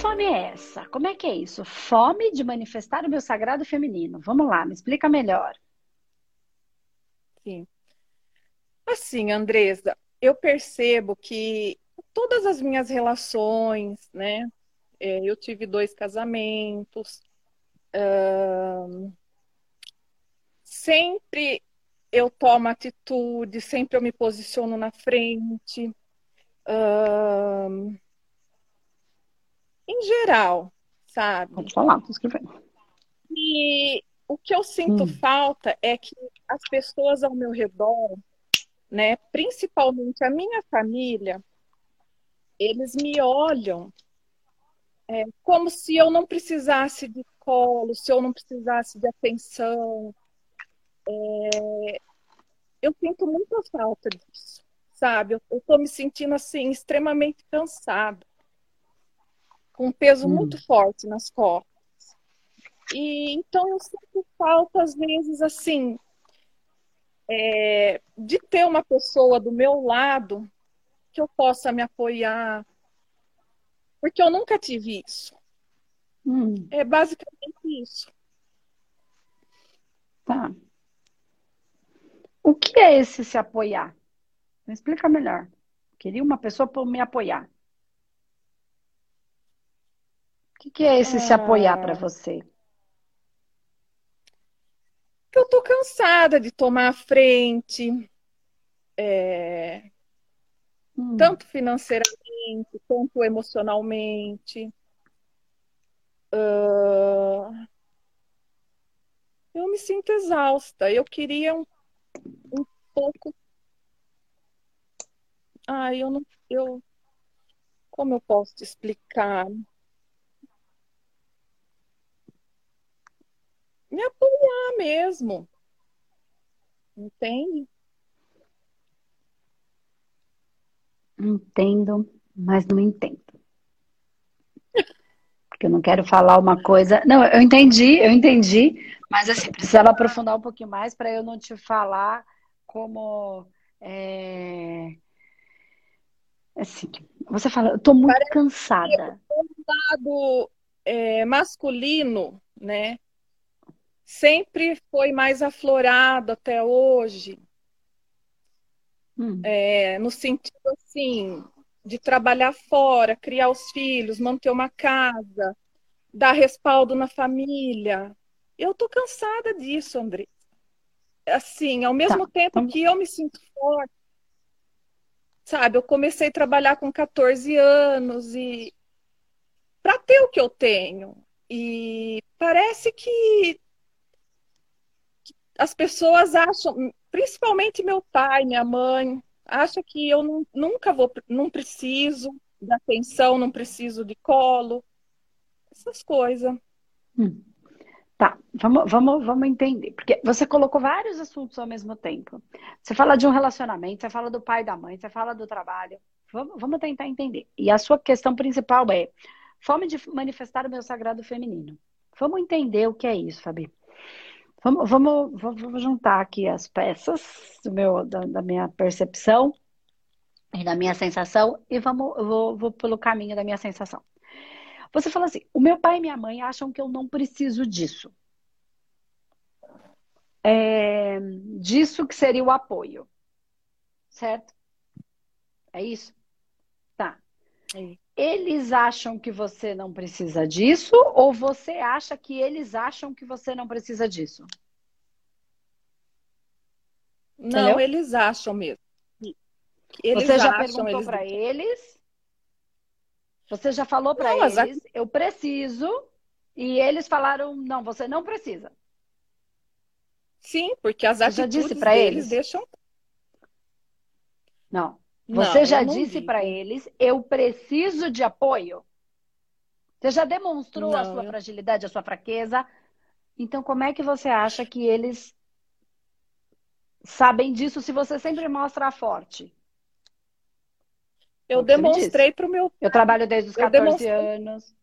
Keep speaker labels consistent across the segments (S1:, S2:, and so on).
S1: fome é essa? Como é que é isso? Fome de manifestar o meu sagrado feminino. Vamos lá, me explica melhor.
S2: Sim. Assim, Andresa, eu percebo que todas as minhas relações, né? É, eu tive dois casamentos. Uh, sempre eu tomo atitude, sempre eu me posiciono na frente. Uh, em geral, sabe?
S1: Pode falar, tô escrevendo.
S2: E o que eu sinto hum. falta é que as pessoas ao meu redor, né, principalmente a minha família, eles me olham é, como se eu não precisasse de colo, se eu não precisasse de atenção. É, eu sinto muita falta disso, sabe? Eu estou me sentindo assim extremamente cansada, com um peso hum. muito forte nas costas. E então eu sinto falta às vezes assim é, de ter uma pessoa do meu lado que eu possa me apoiar, porque eu nunca tive isso. Hum. É basicamente isso.
S1: Tá. O que é esse se apoiar? Me explica melhor. Queria uma pessoa para me apoiar. O que, que é esse se apoiar para ah. você?
S2: Eu tô cansada de tomar a frente, é, hum. tanto financeiramente quanto emocionalmente. Uh, eu me sinto exausta. Eu queria um, um pouco. Ah, eu não. Eu, como eu posso te explicar? Me apoiar mesmo. Entende?
S1: Entendo, mas não entendo. Porque eu não quero falar uma coisa. Não, eu entendi, eu entendi, mas assim, precisava aprofundar um pouquinho mais para eu não te falar como. É... Assim, você fala, eu tô muito Parece cansada.
S2: O lado é, masculino, né? Sempre foi mais aflorado até hoje. Hum. É, no sentido assim de trabalhar fora, criar os filhos, manter uma casa, dar respaldo na família. Eu tô cansada disso, André. Assim, ao mesmo tá. tempo que eu me sinto forte, sabe? Eu comecei a trabalhar com 14 anos e para ter o que eu tenho. E parece que as pessoas acham, principalmente meu pai, minha mãe, acha que eu nunca vou, não preciso de atenção, não preciso de colo, essas coisas.
S1: Hum. Tá, vamos, vamos, vamos entender. Porque você colocou vários assuntos ao mesmo tempo. Você fala de um relacionamento, você fala do pai e da mãe, você fala do trabalho. Vamos, vamos tentar entender. E a sua questão principal é fome de manifestar o meu sagrado feminino. Vamos entender o que é isso, Fabi. Vamos, vamos, vamos juntar aqui as peças do meu, da, da minha percepção e da minha sensação e vamos, vou, vou pelo caminho da minha sensação. Você fala assim: o meu pai e minha mãe acham que eu não preciso disso. É, disso que seria o apoio. Certo? É isso? Tá. É eles acham que você não precisa disso ou você acha que eles acham que você não precisa disso?
S2: Não, Entendeu? eles acham mesmo.
S1: Eles você já perguntou para eles? Você já falou para eles, eu preciso, e eles falaram, não, você não precisa.
S2: Sim, porque as atitudes já disse para eles deixam.
S1: Não. Você não, já disse para eles, eu preciso de apoio? Você já demonstrou não, a sua eu... fragilidade, a sua fraqueza? Então, como é que você acha que eles sabem disso se você sempre mostra forte?
S2: Eu demonstrei para o meu.
S1: Eu trabalho desde os 14 anos.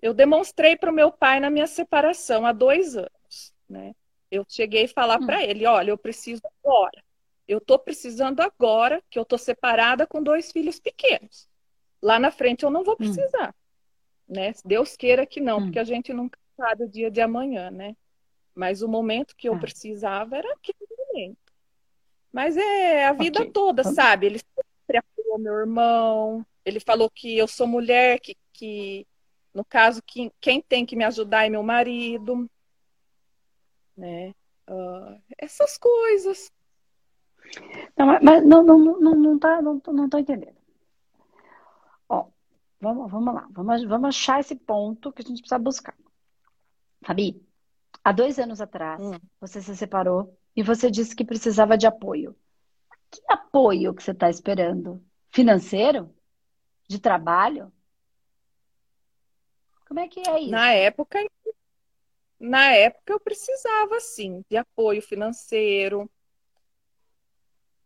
S2: Eu demonstrei para o meu pai na minha separação há dois anos, né? Eu cheguei a falar hum. para ele, olha, eu preciso agora. Eu estou precisando agora, que eu estou separada com dois filhos pequenos. lá na frente eu não vou hum. precisar, hum. né? Deus queira que não, hum. porque a gente nunca sabe o dia de amanhã, né? Mas o momento que eu ah. precisava era aquele momento. Mas é a vida okay. toda, sabe? Ele sempre apoiou meu irmão. Ele falou que eu sou mulher, que, que no caso, que, quem tem que me ajudar é meu marido. Né? Uh, essas coisas.
S1: Não, mas não, não, não, não, tá, não, não tô entendendo. Ó, vamos, vamos lá, vamos, vamos achar esse ponto que a gente precisa buscar. Fabi, há dois anos atrás, hum. você se separou e você disse que precisava de apoio. Que apoio que você está esperando? Financeiro? De trabalho? Como é que é isso?
S2: Na época, na época eu precisava sim de apoio financeiro,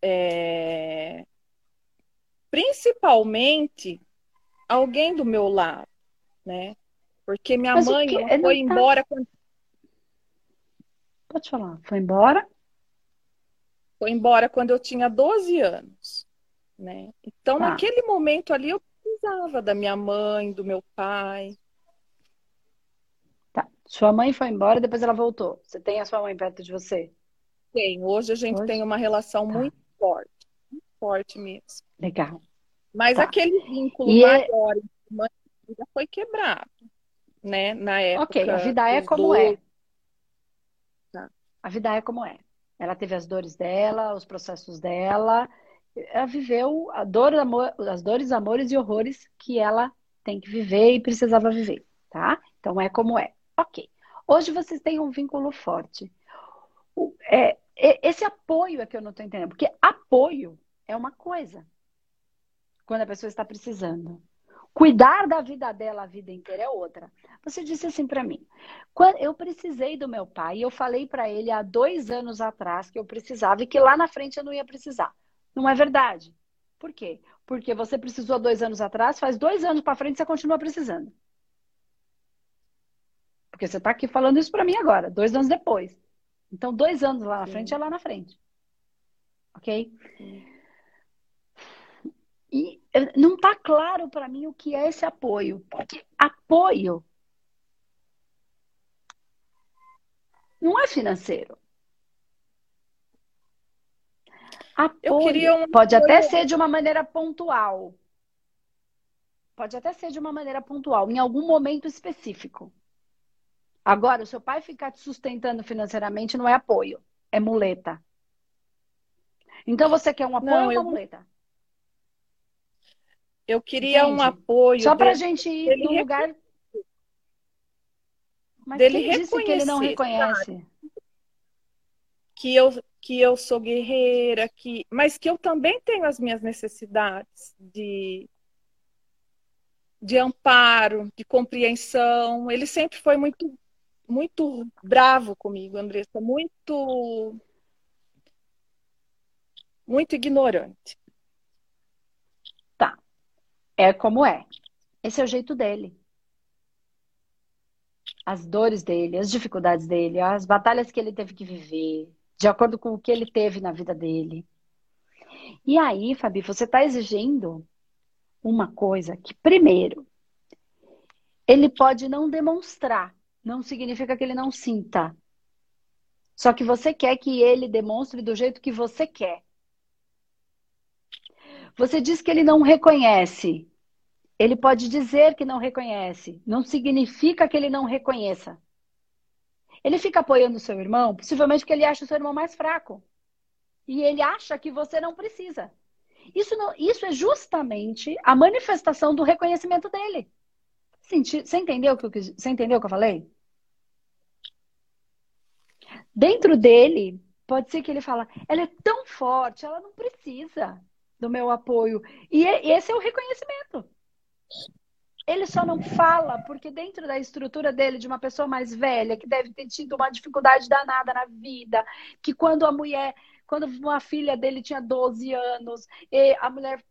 S2: é... principalmente alguém do meu lado, né? Porque minha Mas mãe foi tá... embora quando...
S1: Pode falar, foi embora?
S2: Foi embora quando eu tinha 12 anos, né? Então, tá. naquele momento ali, eu precisava da minha mãe, do meu pai.
S1: Tá. Sua mãe foi embora e depois ela voltou. Você tem a sua mãe perto de você?
S2: Tem. Hoje a gente Hoje? tem uma relação tá. muito forte. Muito forte mesmo.
S1: Legal.
S2: Mas tá. aquele vínculo e é maior é... mãe já foi quebrado, né? Na época.
S1: Ok, a vida é como é. Tá. A vida é como é. Ela teve as dores dela, os processos dela. Ela viveu a dor, amor, as dores, amores e horrores que ela tem que viver e precisava viver, tá? Então é como é. Ok. Hoje vocês têm um vínculo forte. É, esse apoio é que eu não estou entendendo, porque apoio é uma coisa quando a pessoa está precisando. Cuidar da vida dela a vida inteira é outra. Você disse assim para mim: quando eu precisei do meu pai, eu falei para ele há dois anos atrás que eu precisava e que lá na frente eu não ia precisar. Não é verdade? Por quê? Porque você precisou dois anos atrás, faz dois anos para frente você continua precisando. Porque você está aqui falando isso para mim agora, dois anos depois. Então, dois anos lá na Sim. frente é lá na frente. Ok? Sim. E não está claro para mim o que é esse apoio. Porque apoio não é financeiro. Apoio um pode até ser de uma maneira pontual. Pode até ser de uma maneira pontual, em algum momento específico. Agora, o seu pai ficar te sustentando financeiramente não é apoio, é muleta. Então você quer um apoio não, ou uma eu... muleta?
S2: Eu queria Entendi. um apoio.
S1: Só para a gente ir no lugar. Mas dele quem disse que ele não reconhece?
S2: Que eu, que eu sou guerreira, que, mas que eu também tenho as minhas necessidades de, de amparo, de compreensão. Ele sempre foi muito, muito bravo comigo, Andressa, muito, muito ignorante
S1: é como é. Esse é o jeito dele. As dores dele, as dificuldades dele, as batalhas que ele teve que viver, de acordo com o que ele teve na vida dele. E aí, Fabi, você está exigindo uma coisa que, primeiro, ele pode não demonstrar, não significa que ele não sinta. Só que você quer que ele demonstre do jeito que você quer. Você diz que ele não reconhece. Ele pode dizer que não reconhece. Não significa que ele não reconheça. Ele fica apoiando o seu irmão, possivelmente porque ele acha o seu irmão mais fraco. E ele acha que você não precisa. Isso, não, isso é justamente a manifestação do reconhecimento dele. Você entendeu o que eu, você entendeu o que eu falei? Dentro dele, pode ser que ele fala, ela é tão forte, ela não precisa do meu apoio. E esse é o reconhecimento. Ele só não fala porque dentro da estrutura dele, de uma pessoa mais velha, que deve ter tido uma dificuldade danada na vida, que quando a mulher, quando uma filha dele tinha 12 anos, a mulher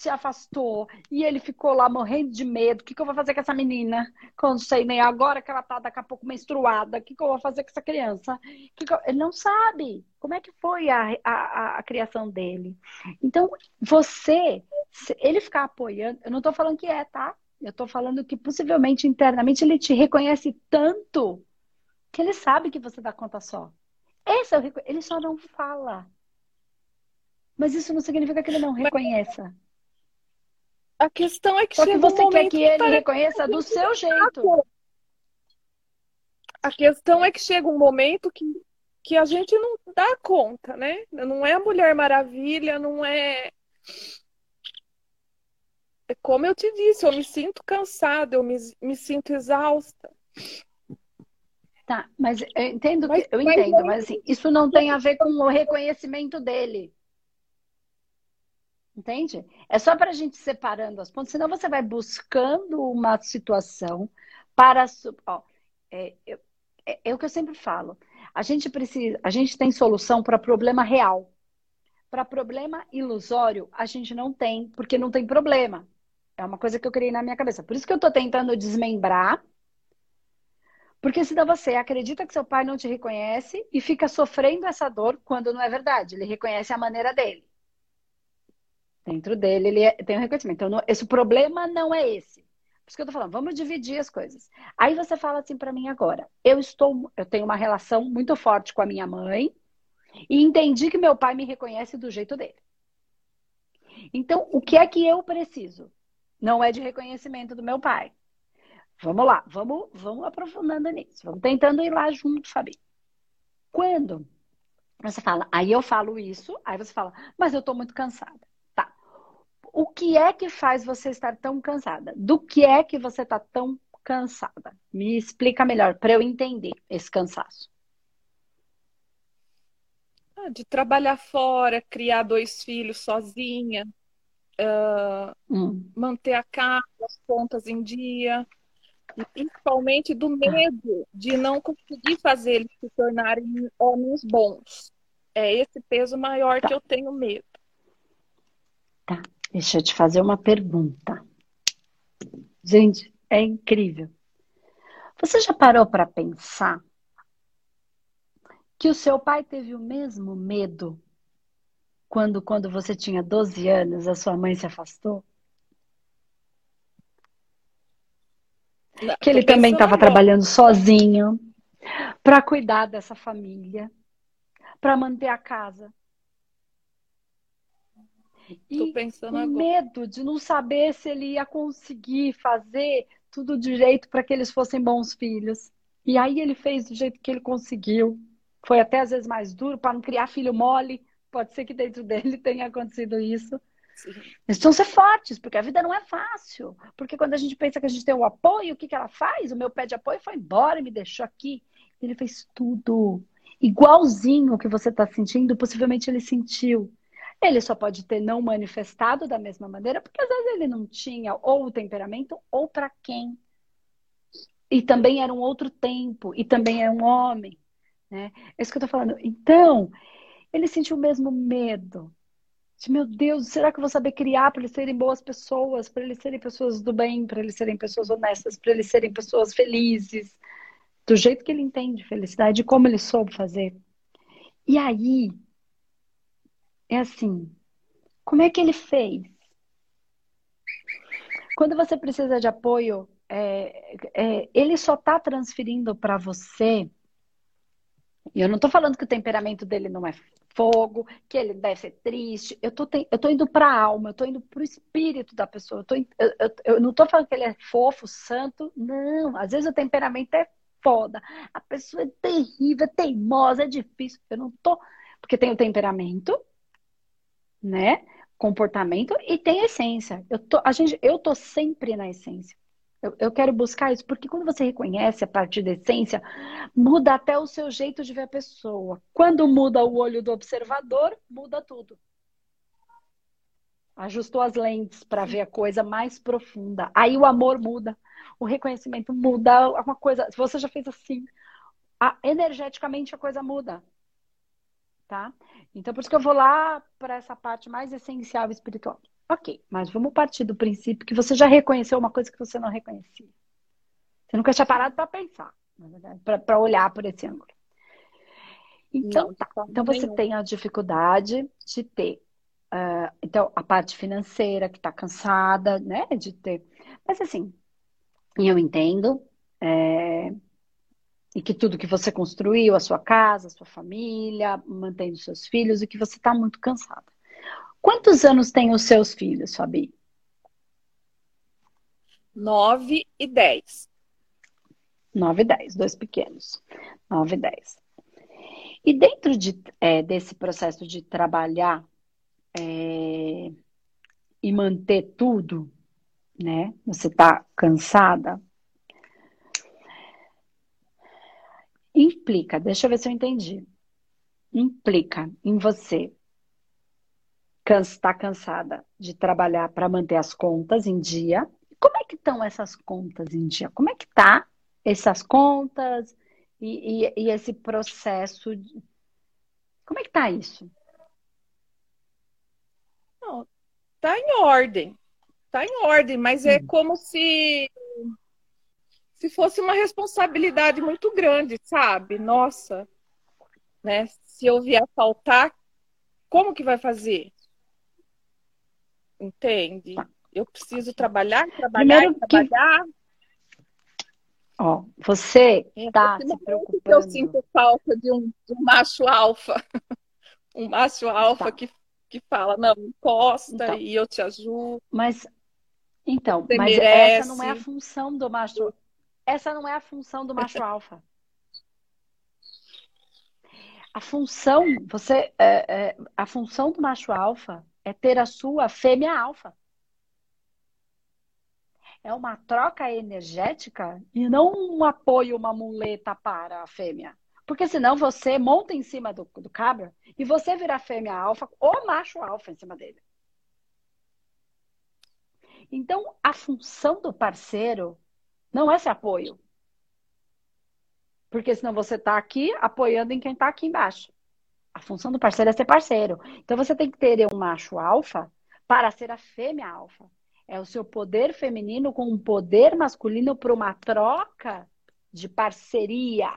S1: se afastou e ele ficou lá morrendo de medo. O que, que eu vou fazer com essa menina? Quando sei nem agora que ela tá daqui a pouco menstruada. O que, que eu vou fazer com essa criança? Que que eu... Ele não sabe como é que foi a, a, a criação dele. Então, você ele ficar apoiando, eu não tô falando que é, tá? Eu tô falando que possivelmente internamente ele te reconhece tanto que ele sabe que você dá conta só. Esse é o ele só não fala. Mas isso não significa que ele não reconheça.
S2: A questão é que,
S1: Só que você um quer que ele reconheça do seu jeito.
S2: A questão é que chega um momento que, que a gente não dá conta, né? Não é a Mulher Maravilha, não é. É como eu te disse, eu me sinto cansada, eu me, me sinto exausta.
S1: Tá, mas eu entendo, mas, eu entendo, mas, mas assim, isso não tem a ver com o reconhecimento dele. Entende? É só para a gente separando as pontas, senão você vai buscando uma situação para. Ó, é, é, é o que eu sempre falo. A gente precisa, a gente tem solução para problema real. Para problema ilusório, a gente não tem, porque não tem problema. É uma coisa que eu criei na minha cabeça. Por isso que eu estou tentando desmembrar. Porque senão você acredita que seu pai não te reconhece e fica sofrendo essa dor quando não é verdade. Ele reconhece a maneira dele. Dentro dele, ele é, tem um reconhecimento. Então, não, esse problema não é esse. Por isso que eu tô falando, vamos dividir as coisas. Aí você fala assim para mim agora: eu estou, eu tenho uma relação muito forte com a minha mãe e entendi que meu pai me reconhece do jeito dele. Então, o que é que eu preciso? Não é de reconhecimento do meu pai. Vamos lá, vamos, vamos aprofundando nisso. Vamos tentando ir lá junto, Fabi. Quando você fala, aí eu falo isso, aí você fala, mas eu tô muito cansada o que é que faz você estar tão cansada? Do que é que você está tão cansada? Me explica melhor para eu entender esse cansaço.
S2: Ah, de trabalhar fora, criar dois filhos sozinha, uh, hum. manter a casa, as contas em dia, e principalmente do medo de não conseguir fazer eles se tornarem homens bons. É esse peso maior tá. que eu tenho medo.
S1: Tá. Deixa eu te fazer uma pergunta. Gente, é incrível. Você já parou para pensar que o seu pai teve o mesmo medo quando, quando você tinha 12 anos, a sua mãe se afastou? Não, que ele também estava trabalhando sozinho para cuidar dessa família, para manter a casa.
S2: E
S1: o
S2: agora.
S1: medo de não saber se ele ia conseguir fazer tudo de jeito para que eles fossem bons filhos. E aí ele fez do jeito que ele conseguiu. Foi até às vezes mais duro para não criar filho mole. Pode ser que dentro dele tenha acontecido isso. Sim. Eles precisam ser fortes, porque a vida não é fácil. Porque quando a gente pensa que a gente tem o apoio, o que, que ela faz? O meu pé de apoio foi embora e me deixou aqui. Ele fez tudo. Igualzinho o que você está sentindo, possivelmente ele sentiu. Ele só pode ter não manifestado da mesma maneira, porque às vezes ele não tinha ou o temperamento ou para quem. E também era um outro tempo, e também é um homem. Né? É isso que eu estou falando. Então, ele sentiu o mesmo medo. De, meu Deus, será que eu vou saber criar para eles serem boas pessoas, para eles serem pessoas do bem, para eles serem pessoas honestas, para eles serem pessoas felizes, do jeito que ele entende felicidade, como ele soube fazer. E aí, é assim: como é que ele fez? Quando você precisa de apoio, é, é, ele só está transferindo para você. E eu não estou falando que o temperamento dele não é fogo, que ele deve ser triste. Eu tô, eu tô indo para a alma, eu tô indo para o espírito da pessoa. Eu, tô, eu, eu, eu não estou falando que ele é fofo, santo. Não, às vezes o temperamento é foda. A pessoa é terrível, é teimosa, é difícil. Eu não tô. Porque tem o temperamento né? Comportamento e tem essência. Eu tô, a gente, eu tô sempre na essência. Eu, eu quero buscar isso, porque quando você reconhece a partir da essência, muda até o seu jeito de ver a pessoa. Quando muda o olho do observador, muda tudo. Ajustou as lentes para ver a coisa mais profunda. Aí o amor muda, o reconhecimento muda, uma coisa. Você já fez assim, a, energeticamente a coisa muda tá? Então, por isso que eu vou lá para essa parte mais essencial espiritual. Ok, mas vamos partir do princípio que você já reconheceu uma coisa que você não reconhecia. Você nunca tinha parado para pensar, na verdade, para olhar por esse ângulo. Então, não, tá. Então, você nenhum. tem a dificuldade de ter Uh, então, a parte financeira que está cansada, né, de ter. Mas assim, eu entendo. É... E que tudo que você construiu, a sua casa, a sua família, mantendo seus filhos, e que você está muito cansada. Quantos anos têm os seus filhos, Fabi?
S2: Nove e dez.
S1: Nove e dez, dois pequenos. Nove e dez. E dentro de, é, desse processo de trabalhar é, e manter tudo, né? Você está cansada? Implica, deixa eu ver se eu entendi. Implica em você estar tá cansada de trabalhar para manter as contas em dia. Como é que estão essas contas em dia? Como é que tá essas contas e, e, e esse processo? De... Como é que tá isso?
S2: Não, tá em ordem. Tá em ordem, mas é hum. como se se fosse uma responsabilidade muito grande, sabe? Nossa, né? Se eu vier faltar, como que vai fazer? Entende? Tá. Eu preciso trabalhar, trabalhar, Primeiro trabalhar. Que...
S1: Ó, você está é, se preocupando.
S2: Eu sinto falta de um, de um macho alfa. um macho alfa tá. que que fala, não, encosta então, e eu te ajudo.
S1: Mas então, Você mas merece. essa não é a função do macho. Essa não é a função do macho alfa. A função, você, é, é, a função do macho alfa é ter a sua fêmea alfa. É uma troca energética e não um apoio, uma muleta para a fêmea. Porque senão você monta em cima do, do cabra e você vira fêmea alfa ou macho alfa em cima dele. Então, a função do parceiro não é ser apoio. Porque senão você está aqui apoiando em quem está aqui embaixo. A função do parceiro é ser parceiro. Então, você tem que ter um macho alfa para ser a fêmea alfa. É o seu poder feminino com um poder masculino para uma troca de parceria.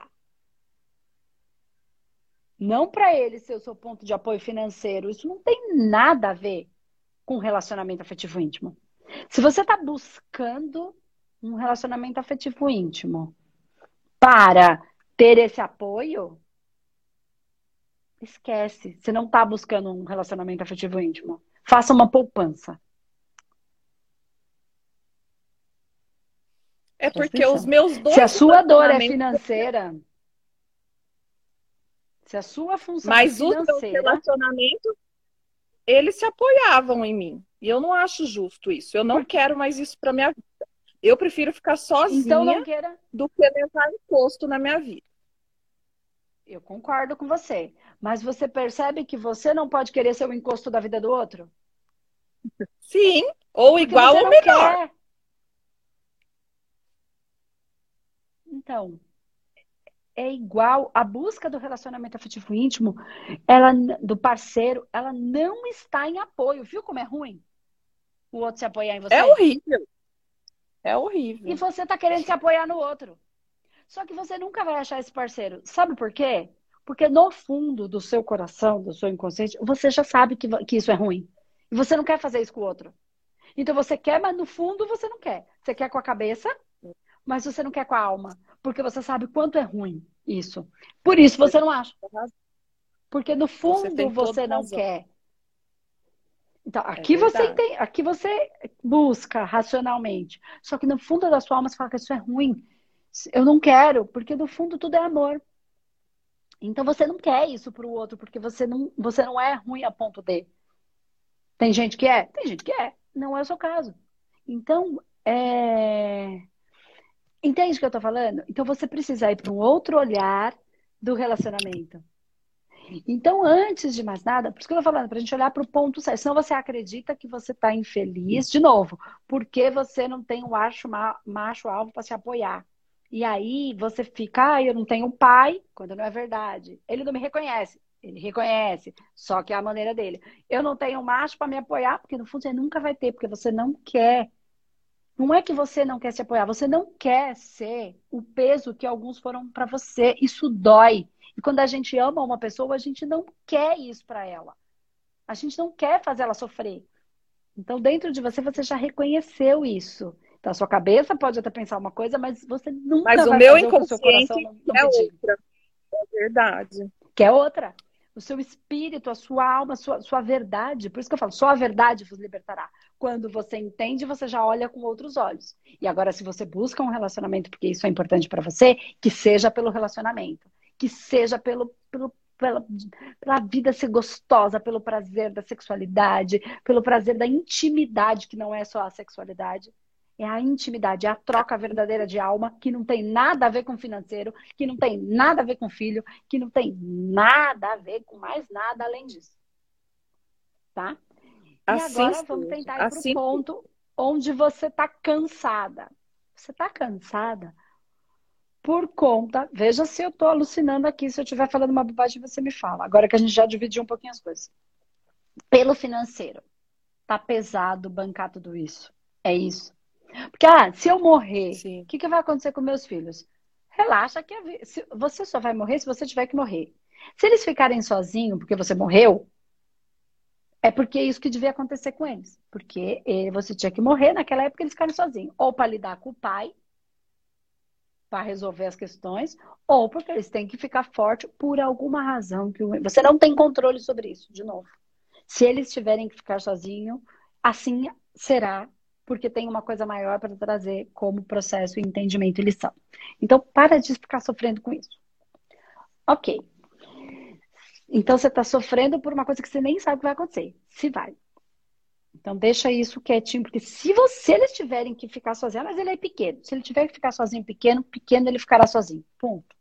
S1: Não para ele ser o seu ponto de apoio financeiro. Isso não tem nada a ver com relacionamento afetivo íntimo. Se você está buscando um relacionamento afetivo íntimo para ter esse apoio, esquece. Você não está buscando um relacionamento afetivo íntimo. Faça uma poupança.
S2: É porque os meus dois.
S1: Se a sua dor é financeira, se a sua função
S2: Mas financeira... os meus relacionamentos, eles se apoiavam em mim. E eu não acho justo isso. Eu não quero mais isso para minha vida. Eu prefiro ficar sozinha então não queira... do que levar imposto na minha vida.
S1: Eu concordo com você. Mas você percebe que você não pode querer ser o encosto da vida do outro?
S2: Sim, ou Porque igual ou melhor. Quer.
S1: Então, é igual a busca do relacionamento afetivo íntimo, ela do parceiro, ela não está em apoio. Viu como é ruim? O outro se apoiar em você.
S2: É horrível. É horrível.
S1: E você está querendo se apoiar no outro. Só que você nunca vai achar esse parceiro. Sabe por quê? Porque no fundo do seu coração, do seu inconsciente, você já sabe que, que isso é ruim. E você não quer fazer isso com o outro. Então você quer, mas no fundo você não quer. Você quer com a cabeça, mas você não quer com a alma. Porque você sabe quanto é ruim isso. Por isso você não acha. Porque no fundo você, você não razão. quer. Então, é aqui é você tem, aqui você busca racionalmente. Só que no fundo da sua alma você fala que isso é ruim. Eu não quero, porque no fundo tudo é amor. Então você não quer isso para o outro, porque você não, você não é ruim a ponto de. Tem gente que é? Tem gente que é. Não é o seu caso. Então, é... Entende o que eu tô falando? Então você precisa ir para um outro olhar do relacionamento. Então, antes de mais nada, por isso que eu tô falando, para a gente olhar para o ponto certo. Senão você acredita que você está infeliz, de novo, porque você não tem um macho, macho alvo para se apoiar. E aí você fica, ah, eu não tenho pai, quando não é verdade. Ele não me reconhece. Ele reconhece, só que é a maneira dele. Eu não tenho macho para me apoiar, porque no fundo você nunca vai ter, porque você não quer não é que você não quer se apoiar, você não quer ser o peso que alguns foram para você. Isso dói. E quando a gente ama uma pessoa, a gente não quer isso para ela. A gente não quer fazer ela sofrer. Então, dentro de você, você já reconheceu isso. Então, a sua cabeça pode até pensar uma coisa, mas você nunca
S2: mas
S1: vai
S2: o meu inconsciente
S1: o não, não
S2: é
S1: pedir.
S2: outra. É verdade.
S1: Que é outra. O seu espírito, a sua alma, a sua, sua verdade. Por isso que eu falo, só a verdade vos libertará. Quando você entende, você já olha com outros olhos. E agora, se você busca um relacionamento, porque isso é importante para você, que seja pelo relacionamento. Que seja pelo, pelo pela, pela vida ser gostosa, pelo prazer da sexualidade, pelo prazer da intimidade, que não é só a sexualidade. É a intimidade, é a troca verdadeira de alma, que não tem nada a ver com financeiro, que não tem nada a ver com filho, que não tem nada a ver com mais nada além disso. Tá? E
S2: Assim
S1: agora vamos tentar ir para o
S2: Assim
S1: ponto onde você está cansada. Você está cansada por conta. Veja se eu estou alucinando aqui. Se eu estiver falando uma bobagem, você me fala. Agora que a gente já dividiu um pouquinho as coisas. Pelo financeiro. Tá pesado bancar tudo isso. É isso. Porque, ah, se eu morrer, o que, que vai acontecer com meus filhos? Relaxa que você só vai morrer se você tiver que morrer. Se eles ficarem sozinhos porque você morreu, é porque é isso que devia acontecer com eles. Porque eh, você tinha que morrer naquela época eles ficaram sozinhos. Ou para lidar com o pai, para resolver as questões, ou porque eles têm que ficar forte por alguma razão que você não tem controle sobre isso, de novo. Se eles tiverem que ficar sozinhos, assim será, porque tem uma coisa maior para trazer como processo, entendimento e lição. Então, para de ficar sofrendo com isso. Ok. Então, você está sofrendo por uma coisa que você nem sabe o que vai acontecer. Se vai. Então, deixa isso quietinho, porque se você eles tiverem que ficar sozinhos, mas ele é pequeno. Se ele tiver que ficar sozinho pequeno, pequeno ele ficará sozinho. Ponto.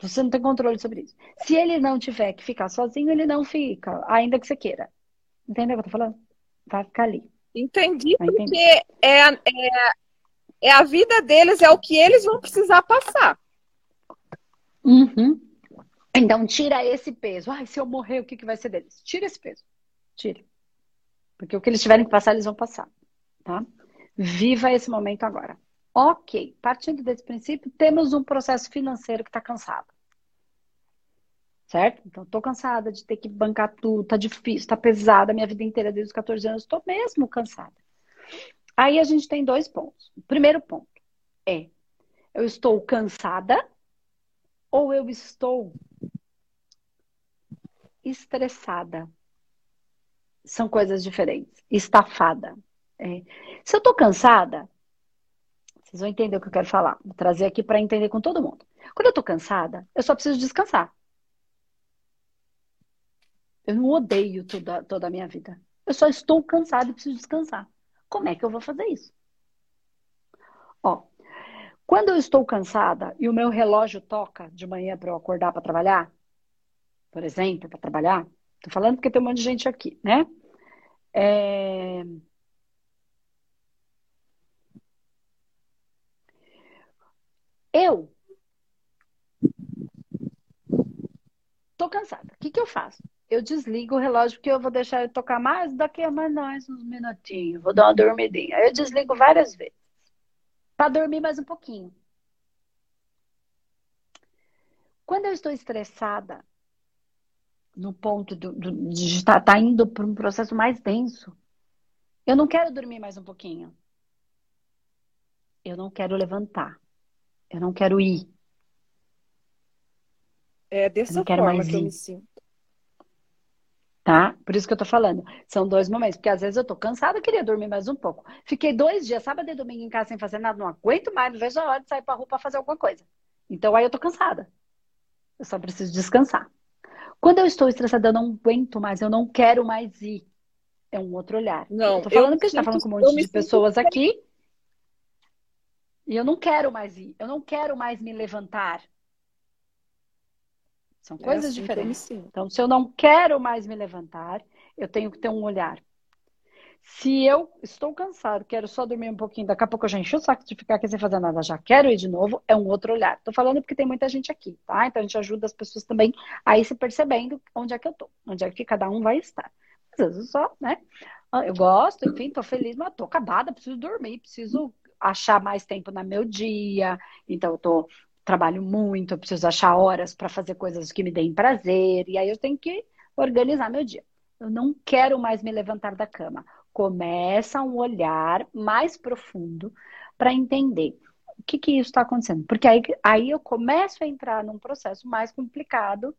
S1: Você não tem controle sobre isso. Se ele não tiver que ficar sozinho, ele não fica, ainda que você queira. Entendeu o que eu tô falando? Vai ficar ali.
S2: Entendi,
S1: Vai entender.
S2: porque é, a- é, é a vida deles, é o que eles vão precisar passar.
S1: Uhum. Então, tira esse peso. Ai, se eu morrer, o que, que vai ser deles? Tira esse peso. Tira. Porque o que eles tiverem que passar, eles vão passar. Tá? Viva esse momento agora. Ok. Partindo desse princípio, temos um processo financeiro que está cansado. Certo? Então, estou cansada de ter que bancar tudo, tá difícil, tá pesada minha vida inteira desde os 14 anos, estou mesmo cansada. Aí a gente tem dois pontos. O primeiro ponto é: eu estou cansada ou eu estou estressada. São coisas diferentes. Estafada. É. Se eu tô cansada, vocês vão entender o que eu quero falar. Vou trazer aqui para entender com todo mundo. Quando eu tô cansada, eu só preciso descansar. Eu não odeio toda, toda a minha vida. Eu só estou cansada e preciso descansar. Como é que eu vou fazer isso? Ó, quando eu estou cansada e o meu relógio toca de manhã para eu acordar para trabalhar, por exemplo, para trabalhar, tô falando porque tem um monte de gente aqui, né? É... Eu tô cansada. O que que eu faço? Eu desligo o relógio porque eu vou deixar ele tocar mais daqui a mais, uns minutinhos. Vou dar uma dormidinha. Eu desligo várias vezes para dormir mais um pouquinho. Quando eu estou estressada, no ponto do, do, de estar tá indo para um processo mais denso, eu não quero dormir mais um pouquinho. Eu não quero levantar. Eu não quero ir.
S2: É
S1: Eu
S2: dessa forma que eu
S1: ir.
S2: me sinto.
S1: Tá? Por isso que eu tô falando. São dois momentos. Porque às vezes eu tô cansada, eu queria dormir mais um pouco. Fiquei dois dias, sábado e domingo em casa sem fazer nada, não aguento mais, não vejo a hora de sair pra rua pra fazer alguma coisa. Então aí eu tô cansada. Eu só preciso descansar. Quando eu estou estressada, eu não aguento mais, eu não quero mais ir. É um outro olhar.
S2: Não,
S1: eu tô falando
S2: eu
S1: que a gente tá falando com um monte de pessoas aqui. E eu não quero mais ir. Eu não quero mais me levantar. São
S2: É
S1: coisas
S2: assim eu me
S1: diferentes. Então, se eu não quero mais me levantar, eu tenho que ter um olhar. Se eu estou cansado, quero só dormir um pouquinho, daqui a pouco eu já enchi o saco de ficar aqui sem fazer nada, já quero ir de novo, é um outro olhar. Tô falando porque tem muita gente aqui, tá? Então a gente ajuda as pessoas também a ir se percebendo onde é que eu tô, onde é que cada um vai estar. Às vezes só, né? Ah, Eu gosto, enfim, tô feliz, mas tô acabada, preciso dormir, preciso achar mais tempo no meu dia. Então eu tô trabalho muito, eu preciso achar horas para fazer coisas que me deem prazer, e aí eu tenho que organizar meu dia. Eu não quero mais me levantar da cama. Começa um olhar mais profundo para entender o que, que isso está acontecendo. Porque aí, aí eu começo a entrar num processo mais complicado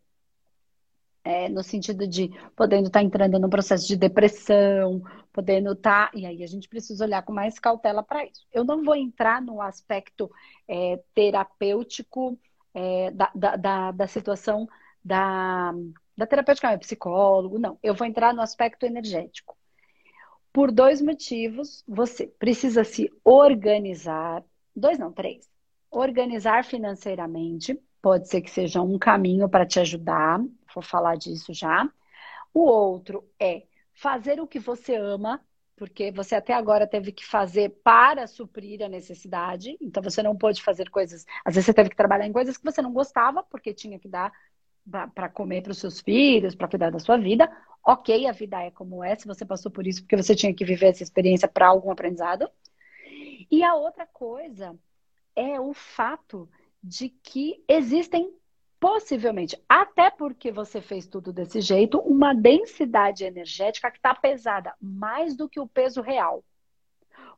S1: é, no sentido de podendo estar tá entrando num processo de depressão, podendo estar. Tá, e aí a gente precisa olhar com mais cautela para isso. Eu não vou entrar no aspecto é, terapêutico é, da, da, da, da, situação da, da terapêutica, é psicólogo, não. Eu vou entrar no aspecto energético. Por dois motivos, você precisa se organizar. Dois, não, três. Organizar financeiramente pode ser que seja um caminho para te ajudar, vou falar disso já. O outro é fazer o que você ama, porque você até agora teve que fazer para suprir a necessidade, então você não pôde fazer coisas. Às vezes você teve que trabalhar em coisas que você não gostava, porque tinha que dar para comer para os seus filhos, para cuidar da sua vida. Ok, a vida é como é, se você passou por isso, porque você tinha que viver essa experiência para algum aprendizado. E a outra coisa é o fato de que existem possivelmente, até porque você fez tudo desse jeito, uma densidade energética que está pesada mais do que o peso real.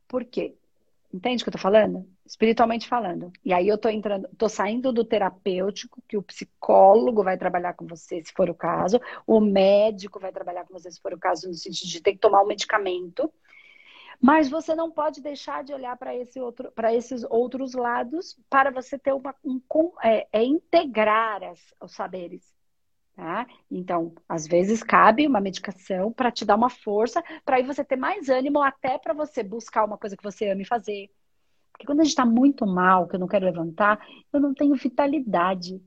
S1: Por quê? Entende o que eu tô falando? Espiritualmente falando. E aí eu tô entrando, tô saindo do terapêutico, que o psicólogo vai trabalhar com você, se for o caso, o médico vai trabalhar com você, se for o caso, no sentido de ter que tomar um medicamento. Mas você não pode deixar de olhar para esse outro, esses outros lados para você ter uma, um, é, é integrar as, os saberes. Tá? Então, às vezes cabe uma medicação para te dar uma força, para aí você ter mais ânimo até para você buscar uma coisa que você ame fazer. Porque quando a gente está muito mal, que eu não quero levantar, eu não tenho vitalidade.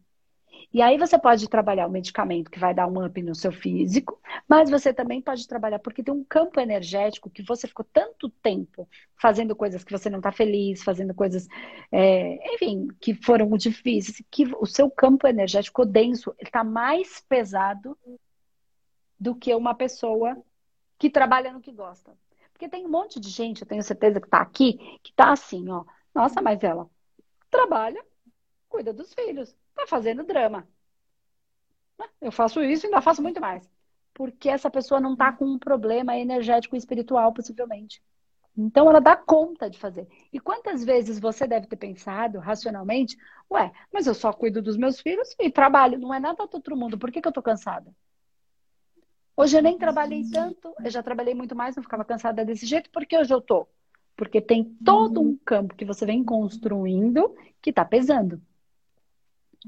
S1: E aí você pode trabalhar o medicamento que vai dar um up no seu físico, mas você também pode trabalhar porque tem um campo energético que você ficou tanto tempo fazendo coisas que você não está feliz, fazendo coisas, é, enfim, que foram difíceis, que o seu campo energético denso está mais pesado do que uma pessoa que trabalha no que gosta. Porque tem um monte de gente, eu tenho certeza que está aqui, que está assim, ó. Nossa, mas ela trabalha, cuida dos filhos, Tá fazendo drama. Eu faço isso e ainda faço muito mais. Porque essa pessoa não está com um problema energético e espiritual, possivelmente. Então ela dá conta de fazer. E quantas vezes você deve ter pensado racionalmente, ué, mas eu só cuido dos meus filhos e trabalho, não é nada do outro mundo, por que, que eu tô cansada? Hoje eu nem trabalhei tanto, eu já trabalhei muito mais, não ficava cansada desse jeito, porque hoje eu tô. Porque tem todo um campo que você vem construindo que tá pesando.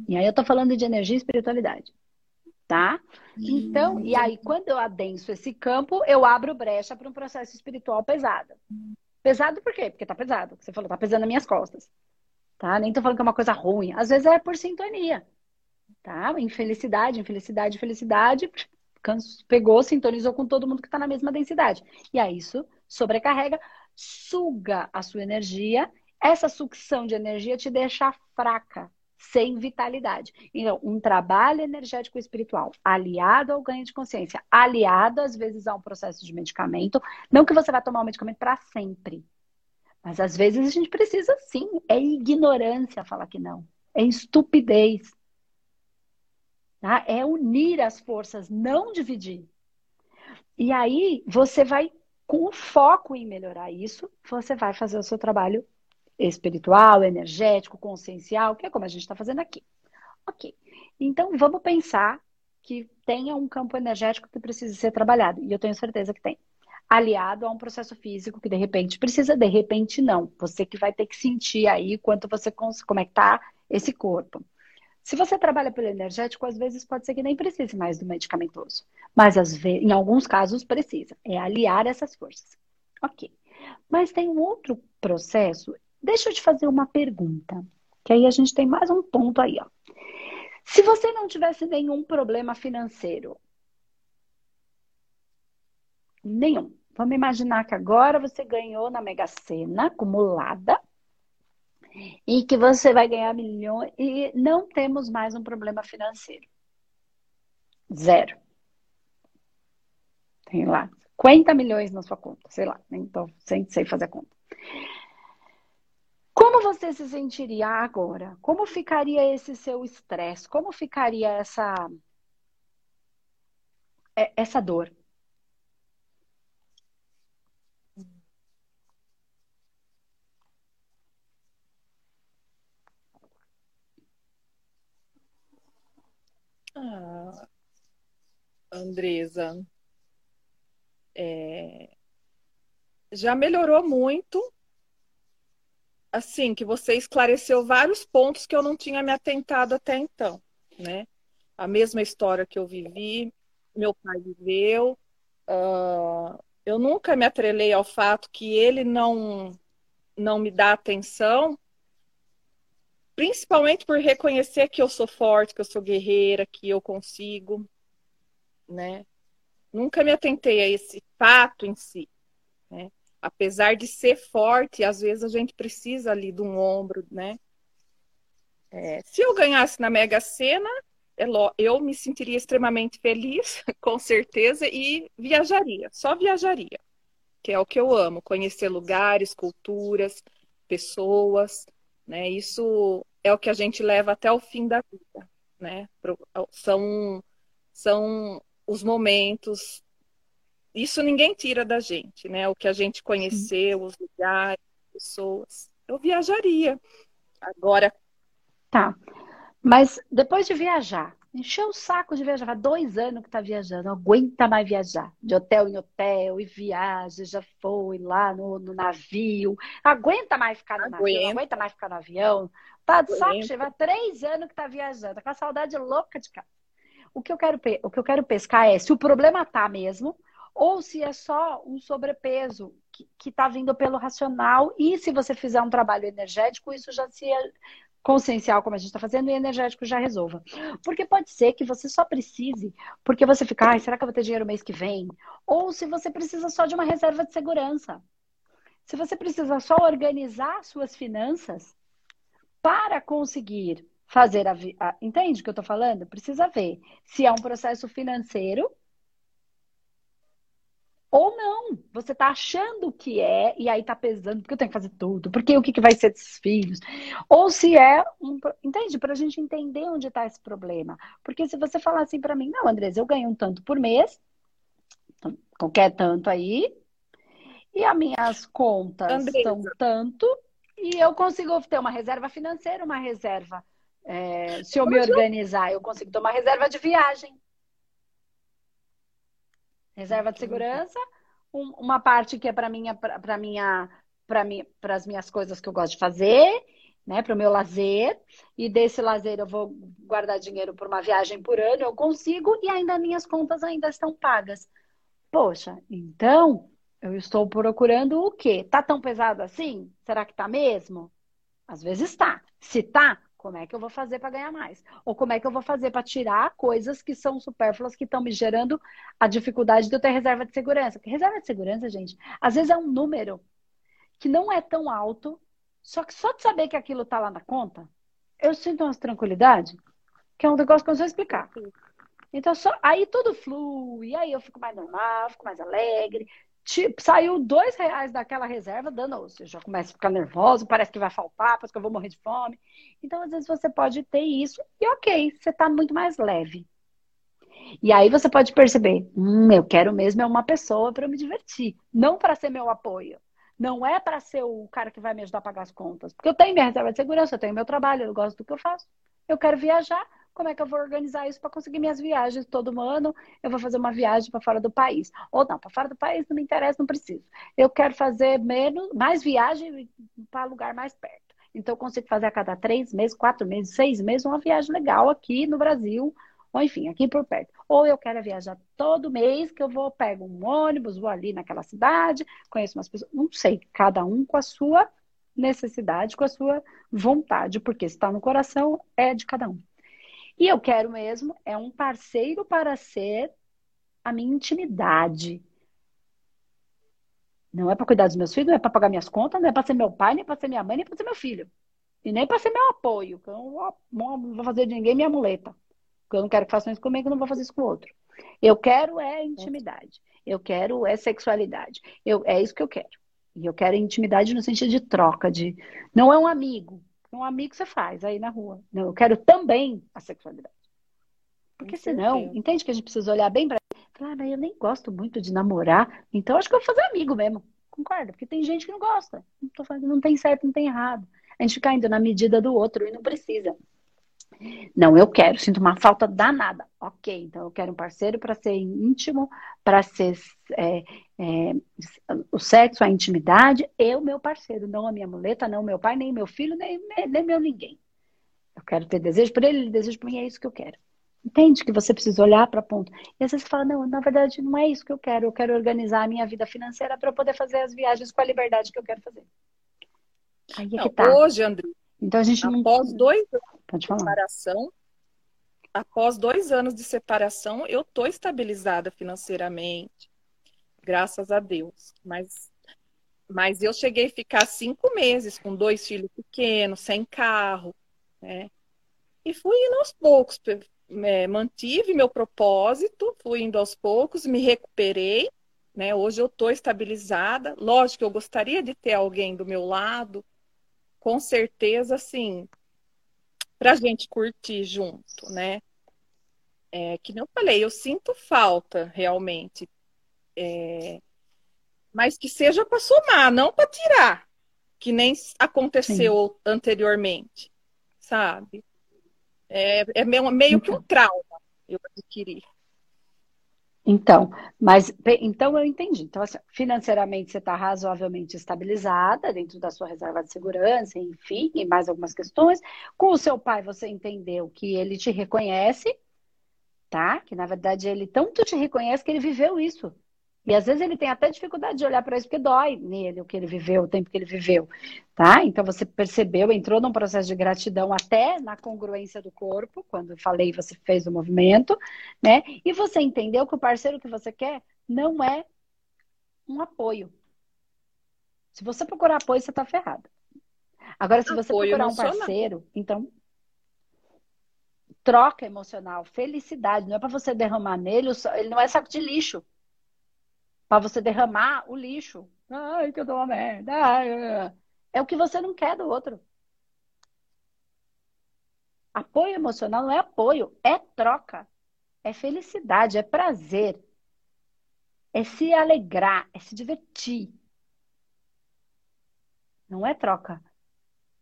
S1: E aí eu tô falando de energia e espiritualidade. Tá? Então, e aí quando eu adenso esse campo, eu abro brecha para um processo espiritual pesado. Pesado por quê? Porque tá pesado. Você falou, tá pesando nas minhas costas. Tá? Nem tô falando que é uma coisa ruim. Às vezes é por sintonia. Tá? Infelicidade, infelicidade, infelicidade. Pegou, sintonizou com todo mundo que está na mesma densidade. E aí isso sobrecarrega, suga a sua energia. Essa sucção de energia te deixa fraca, sem vitalidade. Então, um trabalho energético espiritual aliado ao ganho de consciência, aliado às vezes a um processo de medicamento, não que você vai tomar o medicamento para sempre. Mas às vezes a gente precisa sim, é ignorância falar que não, é estupidez. Tá? É unir as forças, não dividir. E aí você vai com o foco em melhorar isso, você vai fazer o seu trabalho espiritual, energético, consciencial, que é como a gente está fazendo aqui. Ok. Então, vamos pensar que tenha um campo energético que precisa ser trabalhado. E eu tenho certeza que tem. Aliado a um processo físico que de repente precisa, de repente não. Você que vai ter que sentir aí quanto você como é que tá esse corpo. Se você trabalha pelo energético, às vezes pode ser que nem precise mais do medicamentoso. Mas às vezes, em alguns casos precisa. É aliar essas forças. Ok. Mas tem um outro processo Deixa eu te fazer uma pergunta, que aí a gente tem mais um ponto aí, ó. Se você não tivesse nenhum problema financeiro, nenhum. Vamos imaginar que agora você ganhou na Mega Sena acumulada e que você vai ganhar milhões e não temos mais um problema financeiro. Zero. Tem lá 50 milhões na sua conta, sei lá, tô, sem, sei fazer a conta. Como você se sentiria agora? Como ficaria esse seu estresse? Como ficaria essa é, essa dor?
S2: Ah, Andresa, é... já melhorou muito Assim, que você esclareceu vários pontos que eu não tinha me atentado até então, né? A mesma história que eu vivi, meu pai viveu. Uh, eu nunca me atrelei ao fato que ele não não me dá atenção, principalmente por reconhecer que eu sou forte, que eu sou guerreira, que eu consigo, né? Nunca me atentei a esse fato em si, né? Apesar de ser forte, às vezes a gente precisa ali de um ombro, né? É, se eu ganhasse na Mega Sena, é eu me sentiria extremamente feliz, com certeza, e viajaria, só viajaria que é o que eu amo, conhecer lugares, culturas, pessoas, né? Isso é o que a gente leva até o fim da vida, né? São, são os momentos. Isso ninguém tira da gente, né? O que a gente conheceu, os lugares, pessoas. Eu viajaria. Agora.
S1: Tá. Mas depois de viajar, Encheu o saco de viajar. Dois anos que tá viajando, não aguenta mais viajar. De hotel em hotel, e viaja, já foi lá no, no navio. Aguenta mais ficar no aguenta. navio, aguenta mais ficar no avião. Tá de saco cheio, três anos que tá viajando, tá com a saudade louca de casa. O que eu quero, o que eu quero pescar é se o problema tá mesmo, ou se é só um sobrepeso que está vindo pelo racional, e se você fizer um trabalho energético, isso já se consciencial, como a gente está fazendo, e energético já resolva. Porque pode ser que você só precise, porque você fica, será que eu vou ter dinheiro mês que vem? Ou se você precisa só de uma reserva de segurança. Se você precisa só organizar suas finanças para conseguir fazer a, a entende o que eu estou falando? Precisa ver se é um processo financeiro ou não, você tá achando que é, e aí tá pesando, porque eu tenho que fazer tudo, porque o que, que vai ser desses filhos? Ou se é um. Entende? Para a gente entender onde está esse problema. Porque se você falar assim para mim, não, Andresa, eu ganho um tanto por mês, qualquer tanto aí, e as minhas contas Andresa. são tanto, e eu consigo ter uma reserva financeira, uma reserva. É, se eu me organizar, eu consigo ter uma reserva de viagem. Reserva de segurança, um, uma parte que é para minha, para minha, para minha, para as minhas coisas que eu gosto de fazer, né, para o meu lazer. E desse lazer eu vou guardar dinheiro por uma viagem por ano, eu consigo e ainda minhas contas ainda estão pagas. Poxa, então eu estou procurando o quê? Tá tão pesado assim? Será que tá mesmo? Às vezes tá. Se tá, como é que eu vou fazer para ganhar mais? Ou como é que eu vou fazer para tirar coisas que são supérfluas, que estão me gerando a dificuldade de eu ter reserva de segurança? Porque reserva de segurança, gente, às vezes é um número que não é tão alto, só que só de saber que aquilo está lá na conta, eu sinto uma tranquilidade, que é um negócio que eu não sei explicar. Então, só, aí tudo flui, aí eu fico mais normal, fico mais alegre, Tipo, saiu dois reais daquela reserva, dando, você já começa a ficar nervoso, parece que vai faltar, parece que eu vou morrer de fome. Então, às vezes, você pode ter isso e ok, você está muito mais leve. E aí você pode perceber, hum, eu quero mesmo é uma pessoa para me divertir, não para ser meu apoio. Não é para ser o cara que vai me ajudar a pagar as contas. Porque eu tenho minha reserva de segurança, eu tenho meu trabalho, eu gosto do que eu faço. Eu quero viajar, como é que eu vou organizar isso para conseguir minhas viagens todo ano? Eu vou fazer uma viagem para fora do país. Ou não, para fora do país não me interessa, não preciso. Eu quero fazer menos, mais viagem para lugar mais perto. Então, eu consigo fazer a cada três meses, quatro meses, seis meses, uma viagem legal aqui no Brasil, ou enfim, aqui por perto. Ou eu quero viajar todo mês, que eu vou, pego um ônibus, vou ali naquela cidade, conheço umas pessoas, não sei, cada um com a sua necessidade, com a sua vontade, porque se está no coração, é de cada um. E eu quero mesmo é um parceiro para ser a minha intimidade. Não é para cuidar dos meus filhos, não é para pagar minhas contas, não é para ser meu pai, nem para ser minha mãe, nem para ser meu filho. E nem para ser meu apoio, que eu não vou fazer de ninguém minha muleta. Porque eu não quero que façam isso comigo, eu não vou fazer isso com o outro. Eu quero é intimidade. Eu quero é sexualidade. Eu, é isso que eu quero. E eu quero intimidade no sentido de troca, de não é um amigo, um amigo você faz aí na rua. Não, eu quero também a sexualidade. Porque senão, entende que a gente precisa olhar bem para. Falar, ah, mas eu nem gosto muito de namorar, então acho que eu vou fazer amigo mesmo. Concorda? Porque tem gente que não gosta. Não, tô falando, não tem certo, não tem errado. A gente fica indo na medida do outro e não precisa. Não, eu quero, sinto uma falta danada. Ok, então eu quero um parceiro para ser íntimo, para ser é, é, o sexo, a intimidade, eu, meu parceiro, não a minha muleta, não meu pai, nem meu filho, nem, nem, meu ninguém. Eu quero ter desejo por ele, ele deseja por mim, é isso que eu quero. Entende que você precisa olhar para ponto. E às vezes você fala, não, na verdade não é isso que eu quero. Eu quero organizar a minha vida financeira para eu poder fazer as viagens com a liberdade que eu quero fazer.
S2: Aí é não, que tá. Hoje, André,
S1: então a gente
S2: após não... dois anos de separação, após dois anos de separação, eu tô estabilizada financeiramente, graças a Deus. Mas, mas eu cheguei a ficar cinco meses com dois filhos pequenos, sem carro, né? E fui indo aos poucos, é, mantive meu propósito, fui indo aos poucos, me recuperei, né? Hoje eu estou estabilizada. Lógico eu gostaria de ter alguém do meu lado, com certeza, assim, para a gente curtir junto, né? É, que não falei, eu sinto falta realmente, é, mas que seja para somar, não para tirar, que nem aconteceu Sim. anteriormente, sabe? É, é meio, meio que um trauma eu adquiri.
S1: Então, mas então eu entendi. Então, assim, financeiramente você está razoavelmente estabilizada dentro da sua reserva de segurança, enfim, e mais algumas questões. Com o seu pai, você entendeu que ele te reconhece, tá? Que na verdade ele tanto te reconhece que ele viveu isso. E às vezes ele tem até dificuldade de olhar para isso, porque dói nele o que ele viveu, o tempo que ele viveu, tá? Então você percebeu, entrou num processo de gratidão até na congruência do corpo, quando eu falei, você fez o movimento, né? E você entendeu que o parceiro que você quer não é um apoio. Se você procurar apoio, você tá ferrado. Agora, se você apoio procurar um parceiro, então troca emocional, felicidade, não é para você derramar nele, ele não é saco de lixo para você derramar o lixo. Ai, que eu dou uma merda. Ai, é o que você não quer do outro. Apoio emocional não é apoio, é troca. É felicidade, é prazer. É se alegrar, é se divertir. Não é troca.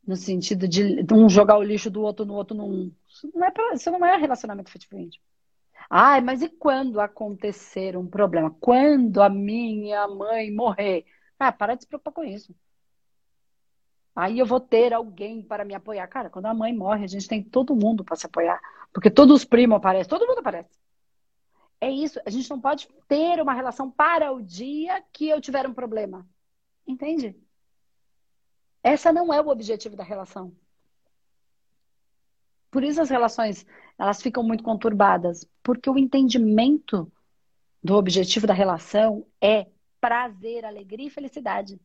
S1: No sentido de um jogar o lixo do outro no outro num. Isso não é, pra, isso não é relacionamento íntimo. Ai, mas e quando acontecer um problema? Quando a minha mãe morrer? Ah, para de se preocupar com isso. Aí eu vou ter alguém para me apoiar. Cara, quando a mãe morre, a gente tem todo mundo para se apoiar. Porque todos os primos aparecem, todo mundo aparece. É isso. A gente não pode ter uma relação para o dia que eu tiver um problema. Entende? Essa não é o objetivo da relação. Por isso as relações elas ficam muito conturbadas, porque o entendimento do objetivo da relação é prazer, alegria e felicidade.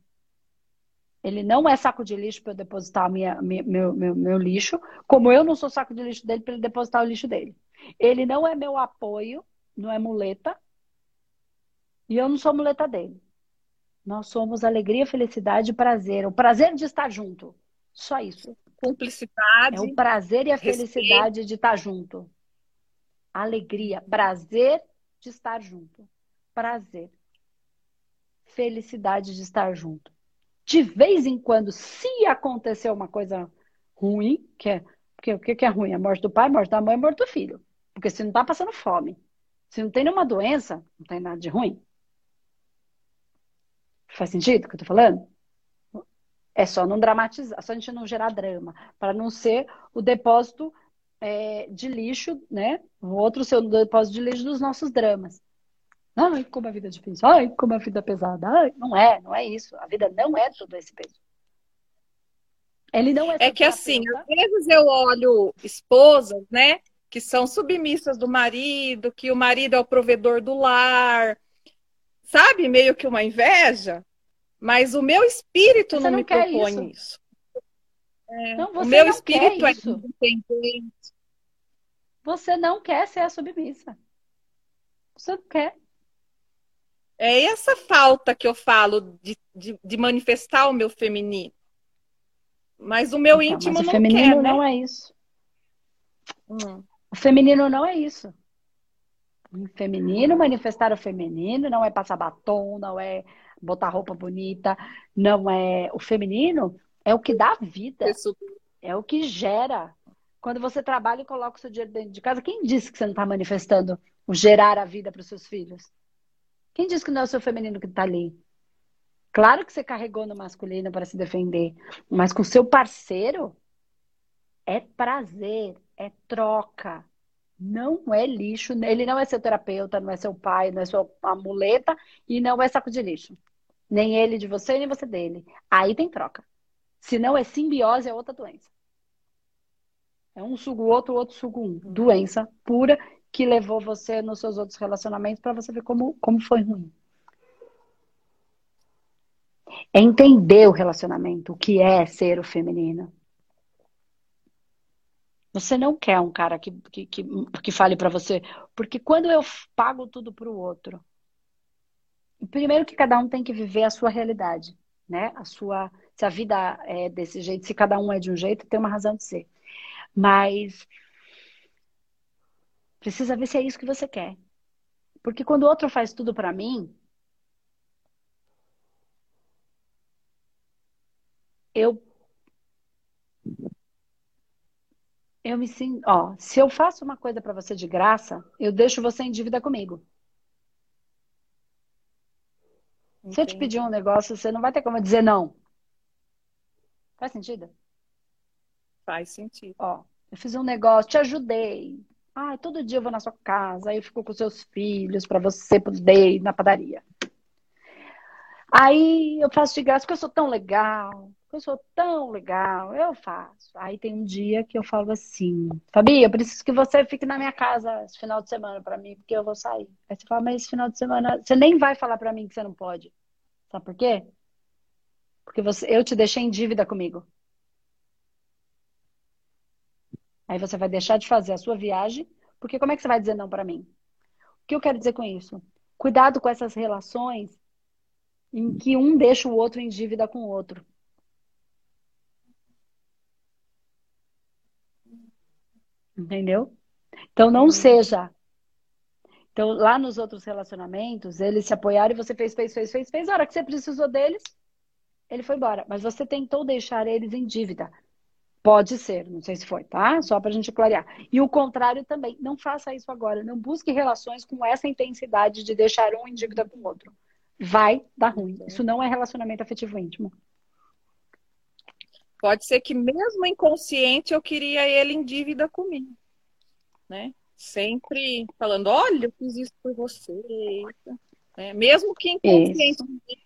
S1: Ele não é saco de lixo para eu depositar minha, meu, meu, meu lixo, como eu não sou saco de lixo dele para ele depositar o lixo dele. Ele não é meu apoio, não é muleta, e eu não sou muleta dele. Nós somos alegria, felicidade e prazer. O prazer de estar junto. Só isso
S2: cumplicidade.
S1: É o prazer e a respeito. felicidade de estar junto. Alegria, prazer de estar junto. Prazer. Felicidade de estar junto. De vez em quando, se acontecer uma coisa ruim, que é porque o que é ruim? A morte do pai, a morte da mãe, a morte do filho. Porque se não está passando fome, se não tem nenhuma doença, não tem nada de ruim. Faz sentido o que eu tô falando? É só não dramatizar, só a gente não gerar drama, para não ser o depósito é, de lixo, né? O outro ser o depósito de lixo dos nossos dramas. Ai, como a vida é difícil. Ai, como a vida é pesada. Ai, não é, não é isso. A vida não é tudo esse peso.
S2: Ele não é. É que assim, às vezes eu olho esposas, né? Que são submissas do marido, que o marido é o provedor do lar, sabe? Meio que uma inveja. Mas o meu espírito não, não, me propõe isso. isso. É, não, o meu espírito é independente.
S1: Você não quer ser a submissa. Você não quer.
S2: É essa falta que eu falo de, de, de manifestar o meu feminino. Mas o meu então, íntimo
S1: mas
S2: o não
S1: feminino
S2: quer,
S1: né? não é isso. Hum. O feminino não é isso. O feminino, manifestar o feminino, não é passar batom, não é botar roupa bonita, não é o feminino, é o que dá vida, é o que gera Quando você trabalha e coloca o seu dinheiro dentro de casa, quem disse que você não está manifestando o gerar a vida para os seus filhos? Quem disse que não é o seu feminino que está ali? Claro que você carregou no masculino para se defender, mas com o seu parceiro é prazer, é troca. Não é lixo, ele não é seu terapeuta, não é seu pai, não é sua amuleta e não é saco de lixo. Nem ele de você, nem você dele. Aí tem troca. Se não é simbiose, é outra doença. É um sugo outro, outro sugo um. Uhum. Doença pura que levou você nos seus outros relacionamentos para você ver como, como foi ruim. É entender o relacionamento, o que é ser o feminino. Você não quer um cara que, que, que, que fale para você, porque quando eu pago tudo para o outro, primeiro que cada um tem que viver a sua realidade, né? A sua, se a vida é desse jeito, se cada um é de um jeito, tem uma razão de ser. Mas precisa ver se é isso que você quer. Porque quando o outro faz tudo para mim, eu eu me sinto, ó, se eu faço uma coisa para você de graça, eu deixo você em dívida comigo. Entendi. Se eu te pedir um negócio, você não vai ter como dizer não. Faz sentido?
S2: Faz sentido.
S1: Ó, eu fiz um negócio, te ajudei. Ah, todo dia eu vou na sua casa, aí eu fico com seus filhos para você poder ir na padaria. Aí eu faço de graça porque eu sou tão legal, eu sou tão legal, eu faço. Aí tem um dia que eu falo assim, Fabi, eu preciso que você fique na minha casa esse final de semana para mim, porque eu vou sair. Aí você fala, mas esse final de semana, você nem vai falar para mim que você não pode. Sabe por quê? Porque você, eu te deixei em dívida comigo. Aí você vai deixar de fazer a sua viagem, porque como é que você vai dizer não para mim? O que eu quero dizer com isso? Cuidado com essas relações em que um deixa o outro em dívida com o outro. Entendeu? Então não uhum. seja. Então, lá nos outros relacionamentos, eles se apoiaram e você fez, fez, fez, fez, fez. A hora que você precisou deles, ele foi embora. Mas você tentou deixar eles em dívida. Pode ser, não sei se foi, tá? Só para a gente clarear. E o contrário também. Não faça isso agora. Não busque relações com essa intensidade de deixar um em dívida com o outro. Vai dar ruim. Isso não é relacionamento afetivo íntimo.
S2: Pode ser que mesmo inconsciente eu queria ele em dívida comigo, né? Sempre falando, olha, eu fiz isso por você, né? mesmo que inconsciente. Isso.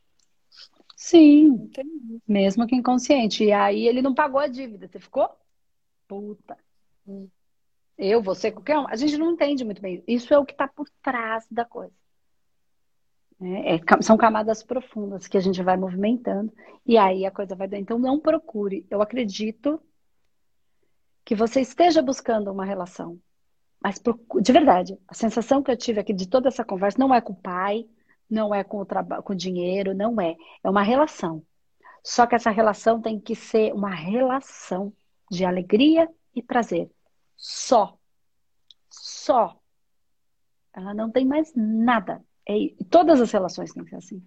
S1: Sim, Entendi. mesmo que inconsciente. E aí ele não pagou a dívida, você ficou? Puta. Hum. Eu, você, qualquer um. A gente não entende muito bem. Isso é o que está por trás da coisa. É, é, são camadas profundas que a gente vai movimentando e aí a coisa vai dar. Então não procure. Eu acredito que você esteja buscando uma relação, mas de verdade, a sensação que eu tive aqui de toda essa conversa não é com o pai, não é com o, com o dinheiro, não é. É uma relação. Só que essa relação tem que ser uma relação de alegria e prazer. Só. Só. Ela não tem mais nada. É, todas as relações têm que ser assim.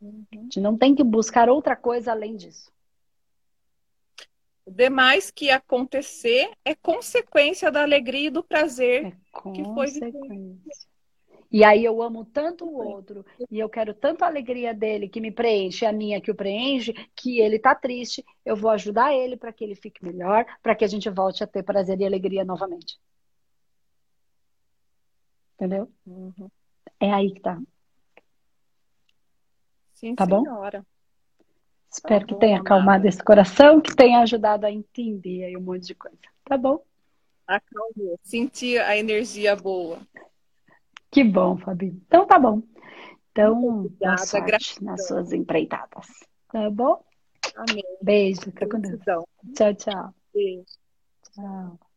S1: Uhum. A gente não tem que buscar outra coisa além disso.
S2: O demais que acontecer é consequência da alegria e do prazer é que foi vivido.
S1: E aí eu amo tanto o outro e eu quero tanto a alegria dele que me preenche, a minha que o preenche, que ele tá triste, eu vou ajudar ele para que ele fique melhor, para que a gente volte a ter prazer e alegria novamente. Entendeu? Uhum. É aí que tá.
S2: Sim, tá senhora.
S1: bom? Espero tá que bom, tenha amada. acalmado esse coração, que tenha ajudado a entender aí um monte de coisa. Tá bom?
S2: Acalmou. Senti a energia boa.
S1: Que bom, Fabi. Então tá bom. Então, boa sorte nas suas empreitadas. Tá bom?
S2: Amém.
S1: Beijo. Fica com Deus. Tchau, tchau.
S2: Beijo.
S1: Tchau.